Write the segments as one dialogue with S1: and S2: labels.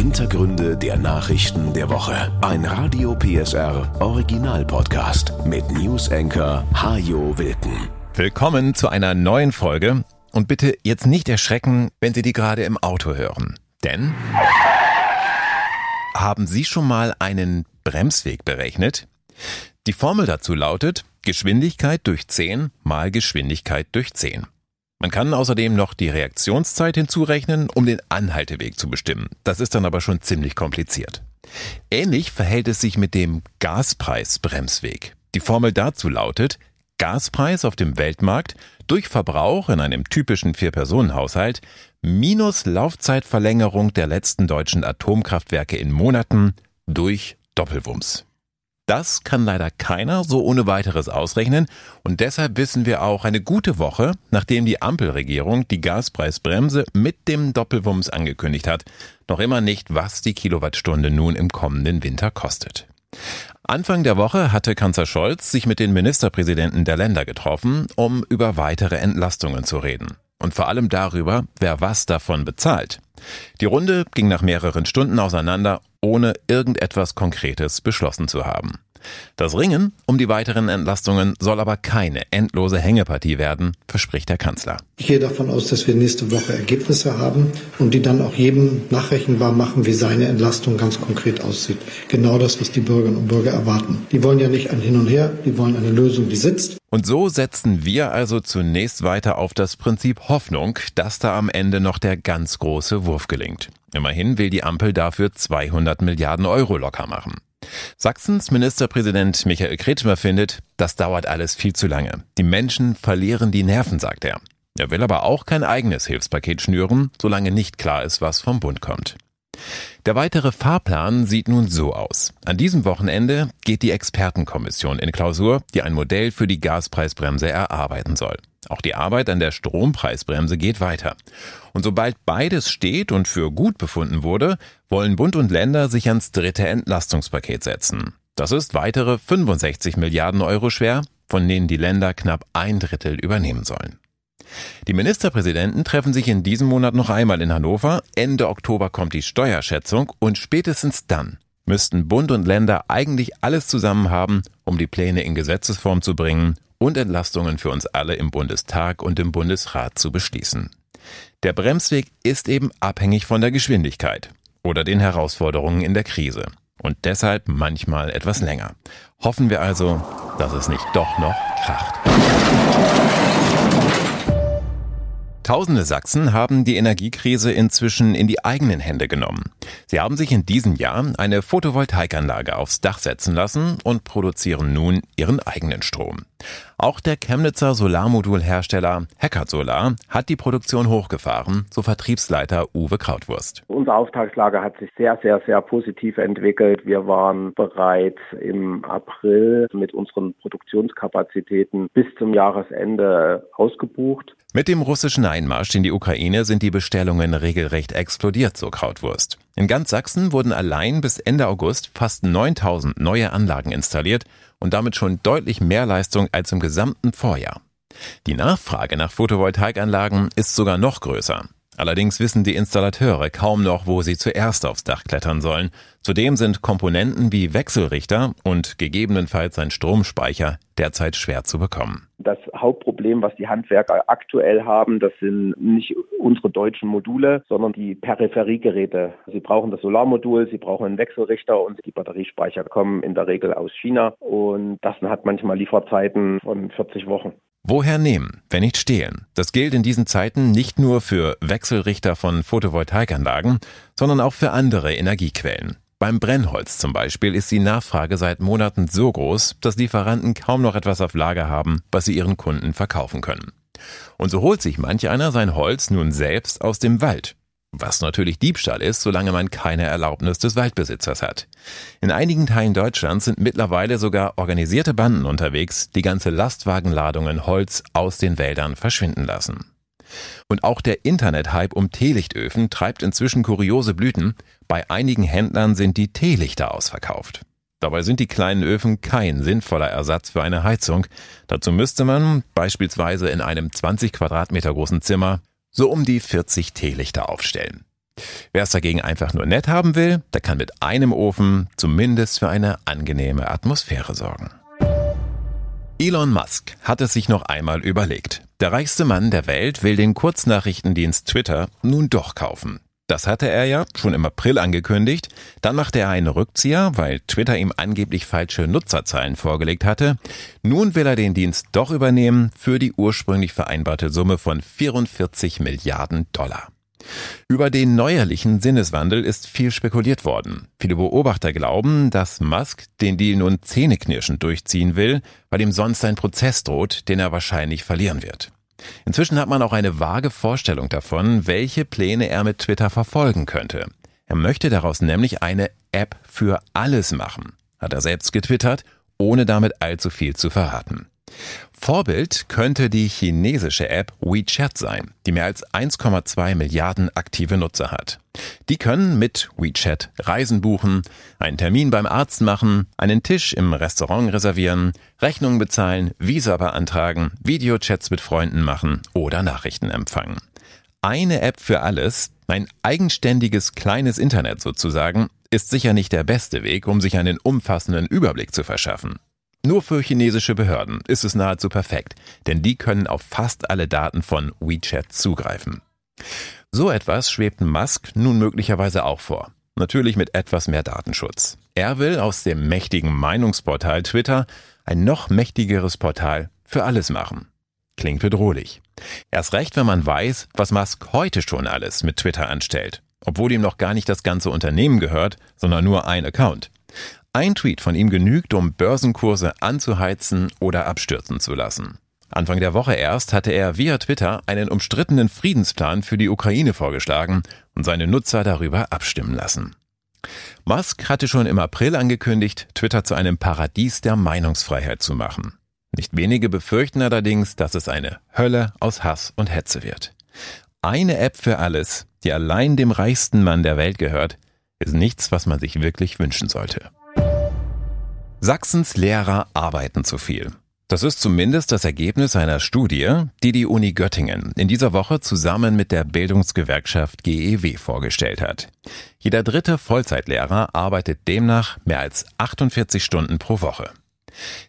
S1: Hintergründe der Nachrichten der Woche. Ein Radio PSR Original Podcast mit News Anchor Hajo Wilken.
S2: Willkommen zu einer neuen Folge und bitte jetzt nicht erschrecken, wenn Sie die gerade im Auto hören. Denn haben Sie schon mal einen Bremsweg berechnet? Die Formel dazu lautet Geschwindigkeit durch 10 mal Geschwindigkeit durch 10. Man kann außerdem noch die Reaktionszeit hinzurechnen, um den Anhalteweg zu bestimmen. Das ist dann aber schon ziemlich kompliziert. Ähnlich verhält es sich mit dem Gaspreisbremsweg. Die Formel dazu lautet Gaspreis auf dem Weltmarkt durch Verbrauch in einem typischen Vier-Personen-Haushalt minus Laufzeitverlängerung der letzten deutschen Atomkraftwerke in Monaten durch Doppelwumms. Das kann leider keiner so ohne weiteres ausrechnen und deshalb wissen wir auch eine gute Woche, nachdem die Ampelregierung die Gaspreisbremse mit dem Doppelwumms angekündigt hat, noch immer nicht, was die Kilowattstunde nun im kommenden Winter kostet. Anfang der Woche hatte Kanzler Scholz sich mit den Ministerpräsidenten der Länder getroffen, um über weitere Entlastungen zu reden. Und vor allem darüber, wer was davon bezahlt. Die Runde ging nach mehreren Stunden auseinander ohne irgendetwas Konkretes beschlossen zu haben. Das Ringen um die weiteren Entlastungen soll aber keine endlose Hängepartie werden, verspricht der Kanzler.
S3: Ich gehe davon aus, dass wir nächste Woche Ergebnisse haben und die dann auch jedem nachrechenbar machen, wie seine Entlastung ganz konkret aussieht. Genau das, was die Bürgerinnen und Bürger erwarten. Die wollen ja nicht ein Hin und Her, die wollen eine Lösung, die sitzt.
S2: Und so setzen wir also zunächst weiter auf das Prinzip Hoffnung, dass da am Ende noch der ganz große Wurf gelingt. Immerhin will die Ampel dafür 200 Milliarden Euro locker machen. Sachsens Ministerpräsident Michael Kretschmer findet, das dauert alles viel zu lange. Die Menschen verlieren die Nerven, sagt er. Er will aber auch kein eigenes Hilfspaket schnüren, solange nicht klar ist, was vom Bund kommt. Der weitere Fahrplan sieht nun so aus. An diesem Wochenende geht die Expertenkommission in Klausur, die ein Modell für die Gaspreisbremse erarbeiten soll. Auch die Arbeit an der Strompreisbremse geht weiter. Und sobald beides steht und für gut befunden wurde, wollen Bund und Länder sich ans dritte Entlastungspaket setzen. Das ist weitere 65 Milliarden Euro schwer, von denen die Länder knapp ein Drittel übernehmen sollen. Die Ministerpräsidenten treffen sich in diesem Monat noch einmal in Hannover. Ende Oktober kommt die Steuerschätzung und spätestens dann müssten Bund und Länder eigentlich alles zusammen haben, um die Pläne in Gesetzesform zu bringen und Entlastungen für uns alle im Bundestag und im Bundesrat zu beschließen. Der Bremsweg ist eben abhängig von der Geschwindigkeit oder den Herausforderungen in der Krise und deshalb manchmal etwas länger. Hoffen wir also, dass es nicht doch noch kracht. Tausende Sachsen haben die Energiekrise inzwischen in die eigenen Hände genommen. Sie haben sich in diesem Jahr eine Photovoltaikanlage aufs Dach setzen lassen und produzieren nun ihren eigenen Strom. Auch der Chemnitzer Solarmodulhersteller Hackert Solar hat die Produktion hochgefahren, so Vertriebsleiter Uwe Krautwurst.
S4: Unsere Auftragslage hat sich sehr, sehr, sehr positiv entwickelt. Wir waren bereits im April mit unseren Produktionskapazitäten bis zum Jahresende ausgebucht.
S2: Mit dem russischen Einmarsch in die Ukraine sind die Bestellungen regelrecht explodiert, so Krautwurst. In ganz Sachsen wurden allein bis Ende August fast 9000 neue Anlagen installiert und damit schon deutlich mehr Leistung als im gesamten Vorjahr. Die Nachfrage nach Photovoltaikanlagen ist sogar noch größer. Allerdings wissen die Installateure kaum noch, wo sie zuerst aufs Dach klettern sollen. Zudem sind Komponenten wie Wechselrichter und gegebenenfalls ein Stromspeicher derzeit schwer zu bekommen.
S4: Das Hauptproblem, was die Handwerker aktuell haben, das sind nicht unsere deutschen Module, sondern die Peripheriegeräte. Sie brauchen das Solarmodul, sie brauchen einen Wechselrichter und die Batteriespeicher kommen in der Regel aus China und das hat manchmal Lieferzeiten von 40 Wochen.
S2: Woher nehmen, wenn nicht stehlen? Das gilt in diesen Zeiten nicht nur für Wechselrichter von Photovoltaikanlagen, sondern auch für andere Energiequellen. Beim Brennholz zum Beispiel ist die Nachfrage seit Monaten so groß, dass Lieferanten kaum noch etwas auf Lager haben, was sie ihren Kunden verkaufen können. Und so holt sich manch einer sein Holz nun selbst aus dem Wald was natürlich Diebstahl ist, solange man keine Erlaubnis des Waldbesitzers hat. In einigen Teilen Deutschlands sind mittlerweile sogar organisierte Banden unterwegs, die ganze Lastwagenladungen Holz aus den Wäldern verschwinden lassen. Und auch der Internethype um Teelichtöfen treibt inzwischen kuriose Blüten. Bei einigen Händlern sind die Teelichter ausverkauft. Dabei sind die kleinen Öfen kein sinnvoller Ersatz für eine Heizung. Dazu müsste man beispielsweise in einem 20 Quadratmeter großen Zimmer so um die 40 Teelichter aufstellen. Wer es dagegen einfach nur nett haben will, der kann mit einem Ofen zumindest für eine angenehme Atmosphäre sorgen. Elon Musk hat es sich noch einmal überlegt. Der reichste Mann der Welt will den Kurznachrichtendienst Twitter nun doch kaufen. Das hatte er ja schon im April angekündigt. Dann machte er einen Rückzieher, weil Twitter ihm angeblich falsche Nutzerzahlen vorgelegt hatte. Nun will er den Dienst doch übernehmen für die ursprünglich vereinbarte Summe von 44 Milliarden Dollar. Über den neuerlichen Sinneswandel ist viel spekuliert worden. Viele Beobachter glauben, dass Musk den Deal nun zähneknirschend durchziehen will, weil ihm sonst ein Prozess droht, den er wahrscheinlich verlieren wird. Inzwischen hat man auch eine vage Vorstellung davon, welche Pläne er mit Twitter verfolgen könnte. Er möchte daraus nämlich eine App für alles machen, hat er selbst getwittert, ohne damit allzu viel zu verraten. Vorbild könnte die chinesische App WeChat sein, die mehr als 1,2 Milliarden aktive Nutzer hat. Die können mit WeChat Reisen buchen, einen Termin beim Arzt machen, einen Tisch im Restaurant reservieren, Rechnungen bezahlen, Visa beantragen, Videochats mit Freunden machen oder Nachrichten empfangen. Eine App für alles, ein eigenständiges kleines Internet sozusagen, ist sicher nicht der beste Weg, um sich einen umfassenden Überblick zu verschaffen. Nur für chinesische Behörden ist es nahezu perfekt, denn die können auf fast alle Daten von WeChat zugreifen. So etwas schwebt Musk nun möglicherweise auch vor. Natürlich mit etwas mehr Datenschutz. Er will aus dem mächtigen Meinungsportal Twitter ein noch mächtigeres Portal für alles machen. Klingt bedrohlich. Erst recht, wenn man weiß, was Musk heute schon alles mit Twitter anstellt, obwohl ihm noch gar nicht das ganze Unternehmen gehört, sondern nur ein Account. Ein Tweet von ihm genügt, um Börsenkurse anzuheizen oder abstürzen zu lassen. Anfang der Woche erst hatte er via Twitter einen umstrittenen Friedensplan für die Ukraine vorgeschlagen und seine Nutzer darüber abstimmen lassen. Musk hatte schon im April angekündigt, Twitter zu einem Paradies der Meinungsfreiheit zu machen. Nicht wenige befürchten allerdings, dass es eine Hölle aus Hass und Hetze wird. Eine App für alles, die allein dem reichsten Mann der Welt gehört, ist nichts, was man sich wirklich wünschen sollte. Sachsens Lehrer arbeiten zu viel. Das ist zumindest das Ergebnis einer Studie, die die Uni Göttingen in dieser Woche zusammen mit der Bildungsgewerkschaft GEW vorgestellt hat. Jeder dritte Vollzeitlehrer arbeitet demnach mehr als 48 Stunden pro Woche.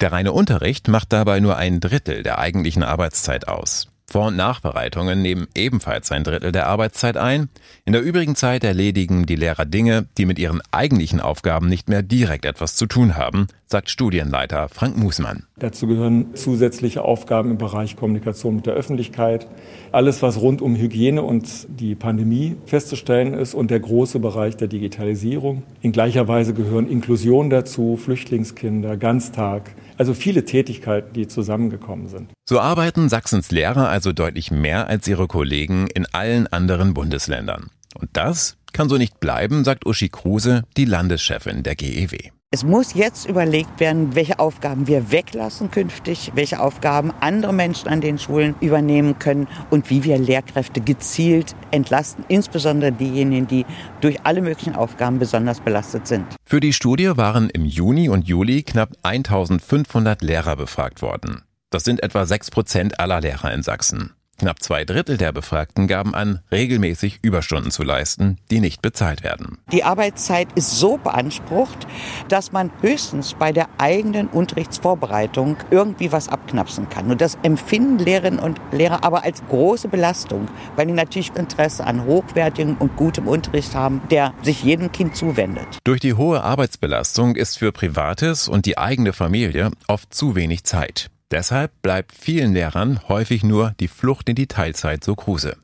S2: Der reine Unterricht macht dabei nur ein Drittel der eigentlichen Arbeitszeit aus. Vor- und Nachbereitungen nehmen ebenfalls ein Drittel der Arbeitszeit ein. In der übrigen Zeit erledigen die Lehrer Dinge, die mit ihren eigentlichen Aufgaben nicht mehr direkt etwas zu tun haben, sagt Studienleiter Frank Musmann.
S5: Dazu gehören zusätzliche Aufgaben im Bereich Kommunikation mit der Öffentlichkeit, alles, was rund um Hygiene und die Pandemie festzustellen ist und der große Bereich der Digitalisierung. In gleicher Weise gehören Inklusion dazu, Flüchtlingskinder, Ganztag, also viele Tätigkeiten, die zusammengekommen sind.
S2: So arbeiten Sachsens Lehrer also deutlich mehr als ihre Kollegen in allen anderen Bundesländern. Und das kann so nicht bleiben, sagt Uschi Kruse, die Landeschefin der GEW.
S6: Es muss jetzt überlegt werden, welche Aufgaben wir weglassen künftig, welche Aufgaben andere Menschen an den Schulen übernehmen können und wie wir Lehrkräfte gezielt entlasten, insbesondere diejenigen, die durch alle möglichen Aufgaben besonders belastet sind.
S2: Für die Studie waren im Juni und Juli knapp 1500 Lehrer befragt worden. Das sind etwa sechs Prozent aller Lehrer in Sachsen. Knapp zwei Drittel der Befragten gaben an, regelmäßig Überstunden zu leisten, die nicht bezahlt werden.
S6: Die Arbeitszeit ist so beansprucht, dass man höchstens bei der eigenen Unterrichtsvorbereitung irgendwie was abknapsen kann. Und das empfinden Lehrerinnen und Lehrer aber als große Belastung, weil die natürlich Interesse an hochwertigem und gutem Unterricht haben, der sich jedem Kind zuwendet.
S2: Durch die hohe Arbeitsbelastung ist für Privates und die eigene Familie oft zu wenig Zeit. Deshalb bleibt vielen Lehrern häufig nur die Flucht in die Teilzeit so kruse.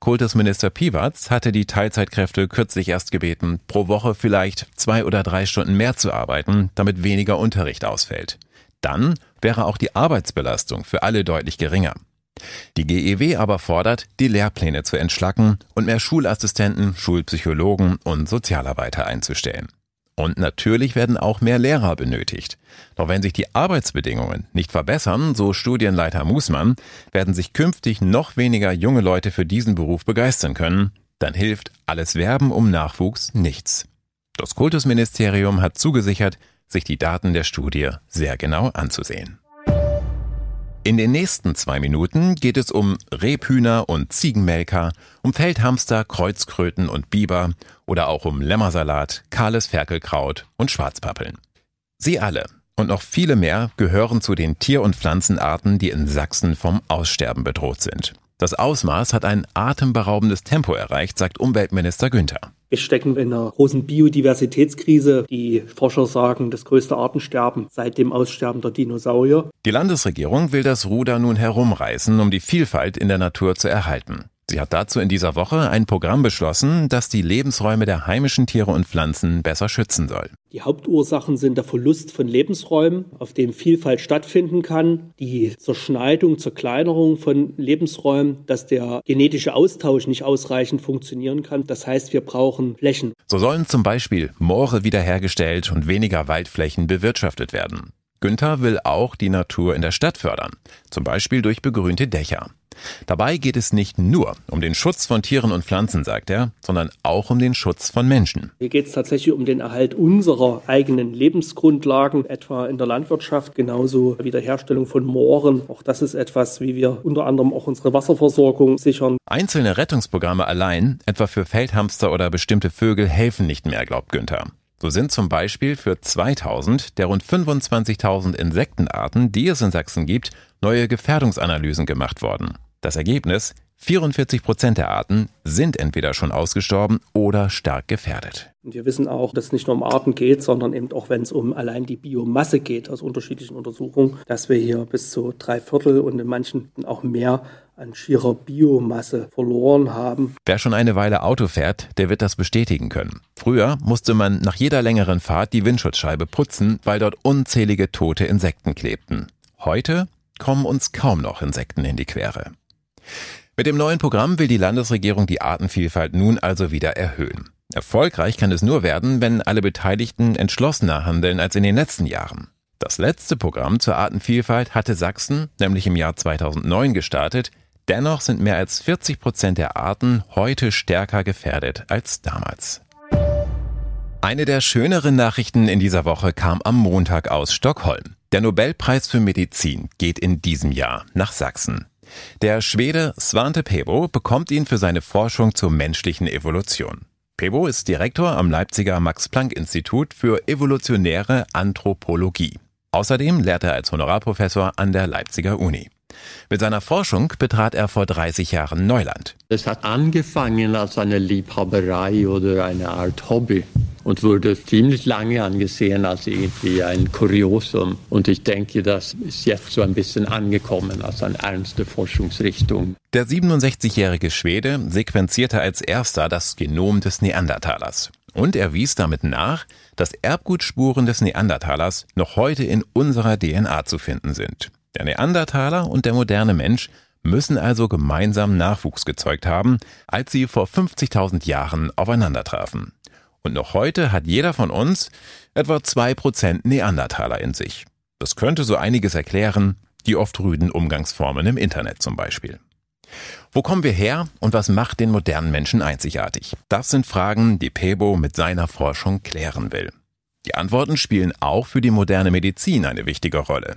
S2: Kultusminister Piwatz hatte die Teilzeitkräfte kürzlich erst gebeten, pro Woche vielleicht zwei oder drei Stunden mehr zu arbeiten, damit weniger Unterricht ausfällt. Dann wäre auch die Arbeitsbelastung für alle deutlich geringer. Die GEW aber fordert, die Lehrpläne zu entschlacken und mehr Schulassistenten, Schulpsychologen und Sozialarbeiter einzustellen. Und natürlich werden auch mehr Lehrer benötigt. Doch wenn sich die Arbeitsbedingungen nicht verbessern, so Studienleiter Musmann, werden sich künftig noch weniger junge Leute für diesen Beruf begeistern können, dann hilft alles Werben um Nachwuchs nichts. Das Kultusministerium hat zugesichert, sich die Daten der Studie sehr genau anzusehen. In den nächsten zwei Minuten geht es um Rebhühner und Ziegenmelker, um Feldhamster, Kreuzkröten und Biber oder auch um Lämmersalat, kahles Ferkelkraut und Schwarzpappeln. Sie alle und noch viele mehr gehören zu den Tier- und Pflanzenarten, die in Sachsen vom Aussterben bedroht sind. Das Ausmaß hat ein atemberaubendes Tempo erreicht, sagt Umweltminister Günther.
S7: Wir stecken in einer großen Biodiversitätskrise. Die Forscher sagen, das größte Artensterben seit dem Aussterben der Dinosaurier.
S2: Die Landesregierung will das Ruder nun herumreißen, um die Vielfalt in der Natur zu erhalten. Sie hat dazu in dieser Woche ein Programm beschlossen, das die Lebensräume der heimischen Tiere und Pflanzen besser schützen soll.
S7: Die Hauptursachen sind der Verlust von Lebensräumen, auf dem Vielfalt stattfinden kann, die Zerschneidung, Zerkleinerung von Lebensräumen, dass der genetische Austausch nicht ausreichend funktionieren kann. Das heißt, wir brauchen Flächen.
S2: So sollen zum Beispiel Moore wiederhergestellt und weniger Waldflächen bewirtschaftet werden. Günther will auch die Natur in der Stadt fördern, zum Beispiel durch begrünte Dächer. Dabei geht es nicht nur um den Schutz von Tieren und Pflanzen, sagt er, sondern auch um den Schutz von Menschen.
S7: Hier geht es tatsächlich um den Erhalt unserer eigenen Lebensgrundlagen, etwa in der Landwirtschaft, genauso wie der Herstellung von Mooren. Auch das ist etwas, wie wir unter anderem auch unsere Wasserversorgung sichern.
S2: Einzelne Rettungsprogramme allein, etwa für Feldhamster oder bestimmte Vögel, helfen nicht mehr, glaubt Günther. So sind zum Beispiel für 2000 der rund 25.000 Insektenarten, die es in Sachsen gibt, neue Gefährdungsanalysen gemacht worden. Das Ergebnis? 44 Prozent der Arten sind entweder schon ausgestorben oder stark gefährdet.
S7: Und wir wissen auch, dass es nicht nur um Arten geht, sondern eben auch, wenn es um allein die Biomasse geht, aus unterschiedlichen Untersuchungen, dass wir hier bis zu drei Viertel und in manchen auch mehr an schierer Biomasse verloren haben.
S2: Wer schon eine Weile Auto fährt, der wird das bestätigen können. Früher musste man nach jeder längeren Fahrt die Windschutzscheibe putzen, weil dort unzählige tote Insekten klebten. Heute kommen uns kaum noch Insekten in die Quere. Mit dem neuen Programm will die Landesregierung die Artenvielfalt nun also wieder erhöhen. Erfolgreich kann es nur werden, wenn alle Beteiligten entschlossener handeln als in den letzten Jahren. Das letzte Programm zur Artenvielfalt hatte Sachsen nämlich im Jahr 2009 gestartet. Dennoch sind mehr als 40 Prozent der Arten heute stärker gefährdet als damals. Eine der schöneren Nachrichten in dieser Woche kam am Montag aus Stockholm. Der Nobelpreis für Medizin geht in diesem Jahr nach Sachsen. Der Schwede Svante Pebo bekommt ihn für seine Forschung zur menschlichen Evolution. Pebo ist Direktor am Leipziger Max-Planck-Institut für evolutionäre Anthropologie. Außerdem lehrt er als Honorarprofessor an der Leipziger Uni. Mit seiner Forschung betrat er vor 30 Jahren Neuland.
S8: Es hat angefangen als eine Liebhaberei oder eine Art Hobby und wurde ziemlich lange angesehen als irgendwie ein Kuriosum. Und ich denke, das ist jetzt so ein bisschen angekommen als eine ernste Forschungsrichtung.
S2: Der 67-jährige Schwede sequenzierte als erster das Genom des Neandertalers. Und er wies damit nach, dass Erbgutspuren des Neandertalers noch heute in unserer DNA zu finden sind. Der Neandertaler und der moderne Mensch müssen also gemeinsam Nachwuchs gezeugt haben, als sie vor 50.000 Jahren aufeinander trafen. Und noch heute hat jeder von uns etwa zwei Prozent Neandertaler in sich. Das könnte so einiges erklären, die oft rüden Umgangsformen im Internet zum Beispiel. Wo kommen wir her und was macht den modernen Menschen einzigartig? Das sind Fragen, die Pebo mit seiner Forschung klären will. Die Antworten spielen auch für die moderne Medizin eine wichtige Rolle.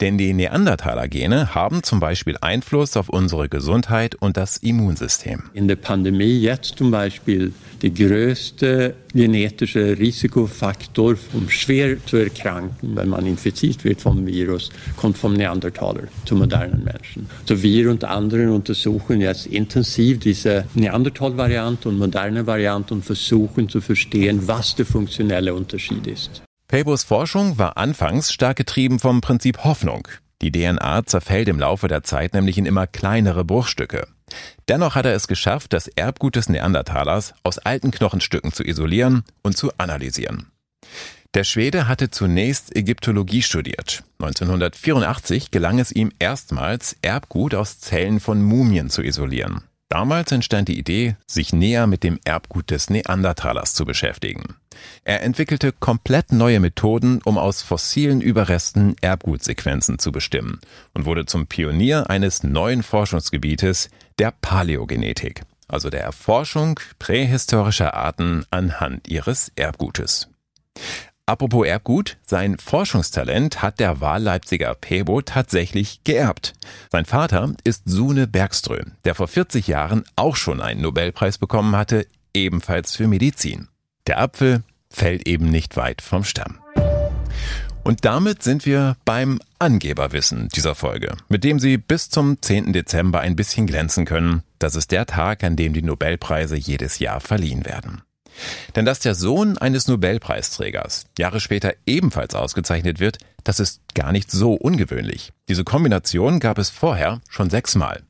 S2: Denn die Neandertaler-Gene haben zum Beispiel Einfluss auf unsere Gesundheit und das Immunsystem.
S8: In der Pandemie jetzt zum Beispiel der größte genetische Risikofaktor, um schwer zu erkranken, wenn man infiziert wird vom Virus, kommt vom Neandertaler zu modernen Menschen. So wir und andere untersuchen jetzt intensiv diese Neandertal-Variante und moderne Variante und versuchen zu verstehen, was der funktionelle Unterschied ist.
S2: Pebos Forschung war anfangs stark getrieben vom Prinzip Hoffnung. Die DNA zerfällt im Laufe der Zeit nämlich in immer kleinere Bruchstücke. Dennoch hat er es geschafft, das Erbgut des Neandertalers aus alten Knochenstücken zu isolieren und zu analysieren. Der Schwede hatte zunächst Ägyptologie studiert. 1984 gelang es ihm erstmals, Erbgut aus Zellen von Mumien zu isolieren. Damals entstand die Idee, sich näher mit dem Erbgut des Neandertalers zu beschäftigen. Er entwickelte komplett neue Methoden, um aus fossilen Überresten Erbgutsequenzen zu bestimmen und wurde zum Pionier eines neuen Forschungsgebietes, der Paläogenetik, also der Erforschung prähistorischer Arten anhand ihres Erbgutes. Apropos Erbgut, sein Forschungstalent hat der Wahlleipziger Pebo tatsächlich geerbt. Sein Vater ist Sune Bergström, der vor 40 Jahren auch schon einen Nobelpreis bekommen hatte, ebenfalls für Medizin. Der Apfel fällt eben nicht weit vom Stamm. Und damit sind wir beim Angeberwissen dieser Folge, mit dem Sie bis zum 10. Dezember ein bisschen glänzen können. Das ist der Tag, an dem die Nobelpreise jedes Jahr verliehen werden. Denn dass der Sohn eines Nobelpreisträgers Jahre später ebenfalls ausgezeichnet wird, das ist gar nicht so ungewöhnlich. Diese Kombination gab es vorher schon sechsmal.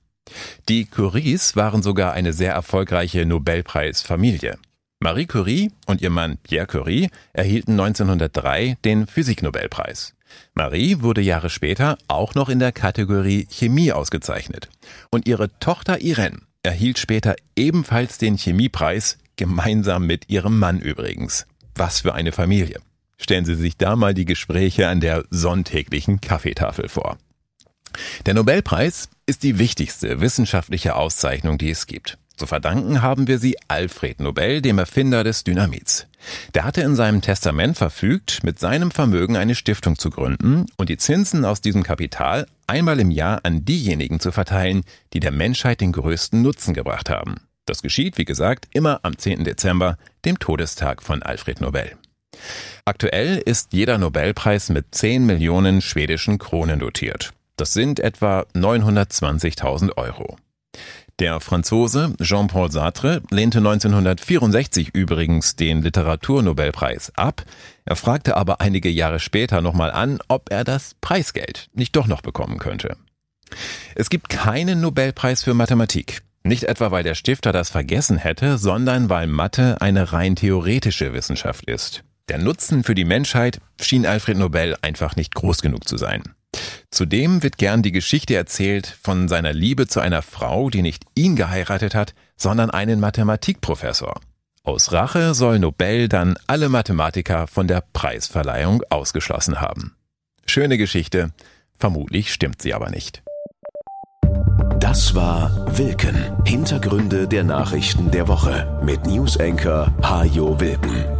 S2: Die Curies waren sogar eine sehr erfolgreiche Nobelpreisfamilie. Marie Curie und ihr Mann Pierre Curie erhielten 1903 den Physiknobelpreis. Marie wurde Jahre später auch noch in der Kategorie Chemie ausgezeichnet. Und ihre Tochter Irene erhielt später ebenfalls den Chemiepreis, gemeinsam mit ihrem Mann übrigens. Was für eine Familie. Stellen Sie sich da mal die Gespräche an der sonntäglichen Kaffeetafel vor. Der Nobelpreis ist die wichtigste wissenschaftliche Auszeichnung, die es gibt. Zu verdanken haben wir sie Alfred Nobel, dem Erfinder des Dynamits. Der hatte in seinem Testament verfügt, mit seinem Vermögen eine Stiftung zu gründen und die Zinsen aus diesem Kapital einmal im Jahr an diejenigen zu verteilen, die der Menschheit den größten Nutzen gebracht haben. Das geschieht, wie gesagt, immer am 10. Dezember, dem Todestag von Alfred Nobel. Aktuell ist jeder Nobelpreis mit 10 Millionen schwedischen Kronen dotiert. Das sind etwa 920.000 Euro. Der Franzose Jean-Paul Sartre lehnte 1964 übrigens den Literaturnobelpreis ab. Er fragte aber einige Jahre später nochmal an, ob er das Preisgeld nicht doch noch bekommen könnte. Es gibt keinen Nobelpreis für Mathematik. Nicht etwa, weil der Stifter das vergessen hätte, sondern weil Mathe eine rein theoretische Wissenschaft ist. Der Nutzen für die Menschheit schien Alfred Nobel einfach nicht groß genug zu sein. Zudem wird gern die Geschichte erzählt von seiner Liebe zu einer Frau, die nicht ihn geheiratet hat, sondern einen Mathematikprofessor. Aus Rache soll Nobel dann alle Mathematiker von der Preisverleihung ausgeschlossen haben. Schöne Geschichte, vermutlich stimmt sie aber nicht.
S1: Das war Wilken. Hintergründe der Nachrichten der Woche mit Newsenker Hajo Wilken.